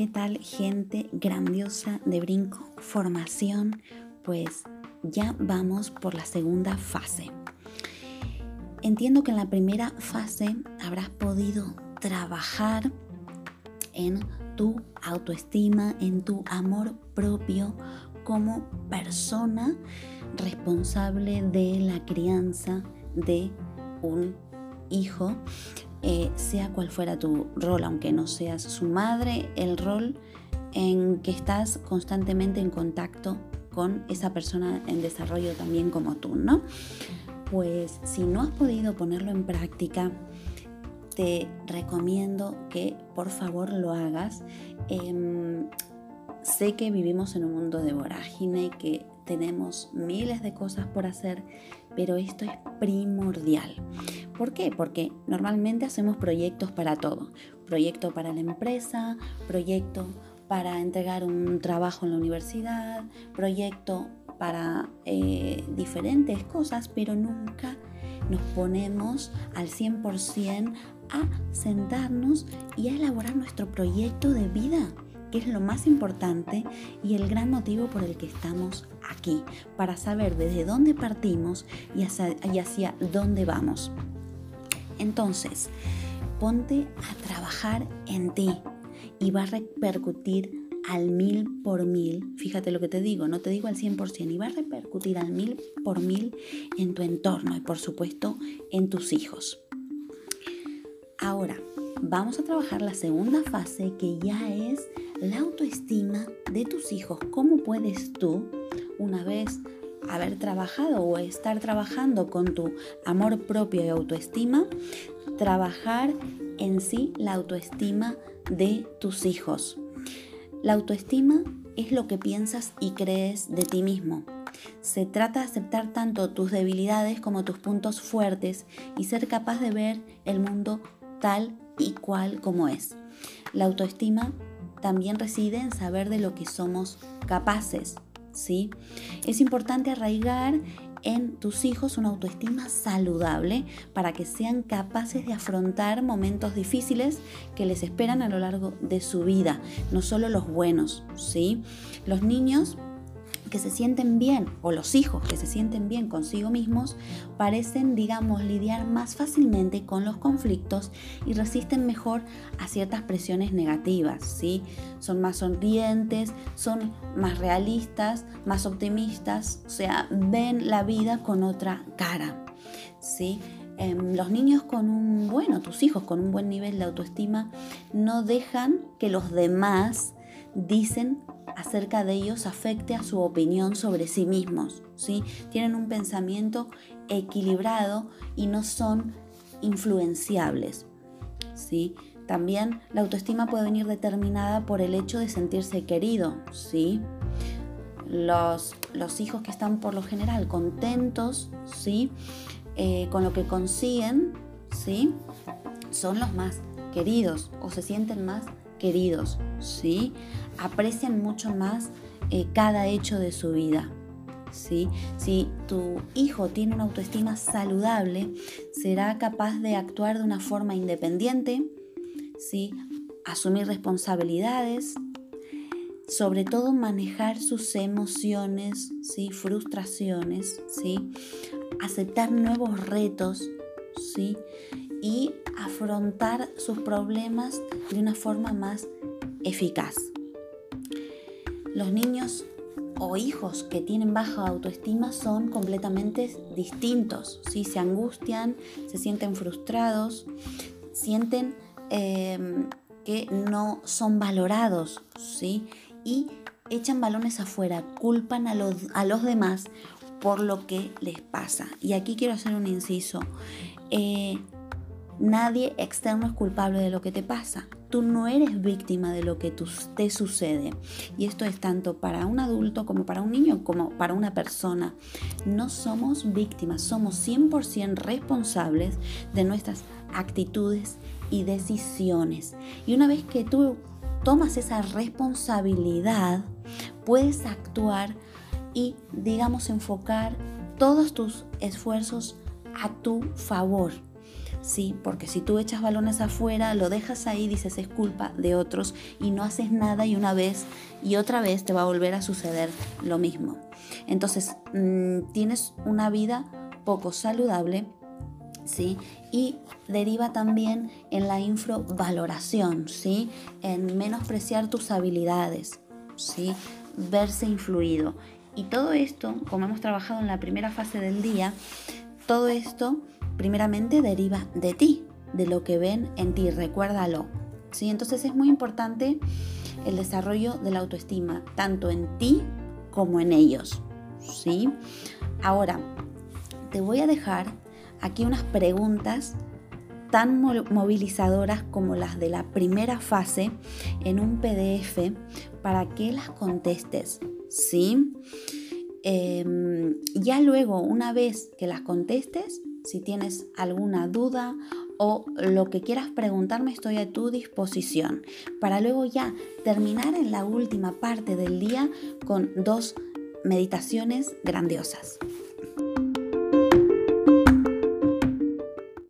¿Qué tal gente grandiosa de Brinco Formación? Pues ya vamos por la segunda fase. Entiendo que en la primera fase habrás podido trabajar en tu autoestima, en tu amor propio como persona responsable de la crianza de un hijo eh, sea cual fuera tu rol, aunque no seas su madre, el rol en que estás constantemente en contacto con esa persona en desarrollo también como tú, ¿no? Pues si no has podido ponerlo en práctica, te recomiendo que por favor lo hagas. Em, sé que vivimos en un mundo de vorágine, que tenemos miles de cosas por hacer, pero esto es primordial. ¿Por qué? Porque normalmente hacemos proyectos para todo. Proyecto para la empresa, proyecto para entregar un trabajo en la universidad, proyecto para eh, diferentes cosas, pero nunca nos ponemos al 100% a sentarnos y a elaborar nuestro proyecto de vida que es lo más importante y el gran motivo por el que estamos aquí, para saber desde dónde partimos y hacia, dónde vamos. Entonces, ponte a trabajar en ti y va a repercutir al mil por mil. Fíjate lo que te digo, no te digo al 100%, y va a repercutir al mil por mil en tu entorno y por supuesto en tus hijos. Ahora, vamos a trabajar la segunda fase que ya es la autoestima de tus hijos. ¿Cómo puedes tú, una vez haber trabajado o estar trabajando con tu amor propio y autoestima, trabajar en sí la autoestima de tus hijos? La autoestima es lo que piensas y crees de ti mismo. Se trata de aceptar tanto tus debilidades como tus puntos fuertes y ser capaz de ver el mundo tal y cual como es. La autoestima también reside en saber de lo que somos capaces, ¿sí? Es importante arraigar en tus hijos una autoestima saludable para que sean capaces de afrontar momentos difíciles que les esperan a lo largo de su vida, no solo los buenos, ¿sí? Los niños que se sienten bien, o los hijos que se sienten bien consigo mismos, parecen, digamos, lidiar más fácilmente con los conflictos y resisten mejor a ciertas presiones negativas, ¿sí? Son más sonrientes, son más realistas, más optimistas, o sea, ven la vida con otra cara, ¿sí? Em, los niños con un, bueno, tus hijos con un buen nivel de autoestima no dejan que los demás dicen acerca de ellos afecte a su opinión sobre sí mismos. ¿sí? Tienen un pensamiento equilibrado y no son influenciables. ¿sí? También la autoestima puede venir determinada por el hecho de sentirse querido. ¿sí? Los, los hijos que están por lo general contentos ¿sí? Eh, con lo que consiguen ¿sí? son los más queridos o se sienten más queridos, ¿sí? Aprecian mucho más eh, cada hecho de su vida. ¿sí? Si tu hijo tiene una autoestima saludable, será capaz de actuar de una forma independiente, ¿sí? asumir responsabilidades, sobre todo manejar sus emociones, ¿sí? frustraciones, ¿sí? aceptar nuevos retos, ¿sí? y afrontar sus problemas de una forma más eficaz. Los niños o hijos que tienen baja autoestima son completamente distintos. ¿sí? Se angustian, se sienten frustrados, sienten em, que no son valorados ¿sí? y echan balones afuera, culpan a los, a los demás por lo que les pasa. Y aquí quiero hacer un inciso. Eh, Nadie externo es culpable de lo que te pasa. Tú no eres víctima de lo que te sucede. Y esto es tanto para un adulto como para un niño, como para una persona. No somos víctimas, somos 100% responsables de nuestras actitudes y decisiones. Y una vez que tú tomas esa responsabilidad, puedes actuar y, digamos, enfocar todos tus esfuerzos a tu favor ¿sí? Porque si tú echas balones afuera, lo dejas ahí, dices es culpa de otros y no haces nada y una vez y otra vez te va a volver a suceder lo mismo. Entonces, mm, tienes una vida poco saludable, ¿sí? Y deriva también en la infravaloración, ¿sí? En menospreciar tus habilidades, ¿sí? Verse influido. Y todo esto, como hemos trabajado en la primera fase del día, todo esto primeramente deriva de ti, de lo que ven en ti, recuérdalo. ¿sí? Entonces es muy importante el desarrollo de la autoestima, tanto en ti como en ellos. ¿sí? Ahora, te voy a dejar aquí unas preguntas tan movilizadoras como las de la primera fase en un PDF para que las contestes. ¿sí? Em, ya luego, una vez que las contestes, si tienes alguna duda o lo que quieras preguntarme, estoy a tu disposición. Para luego ya terminar en la última parte del día con dos meditaciones grandiosas.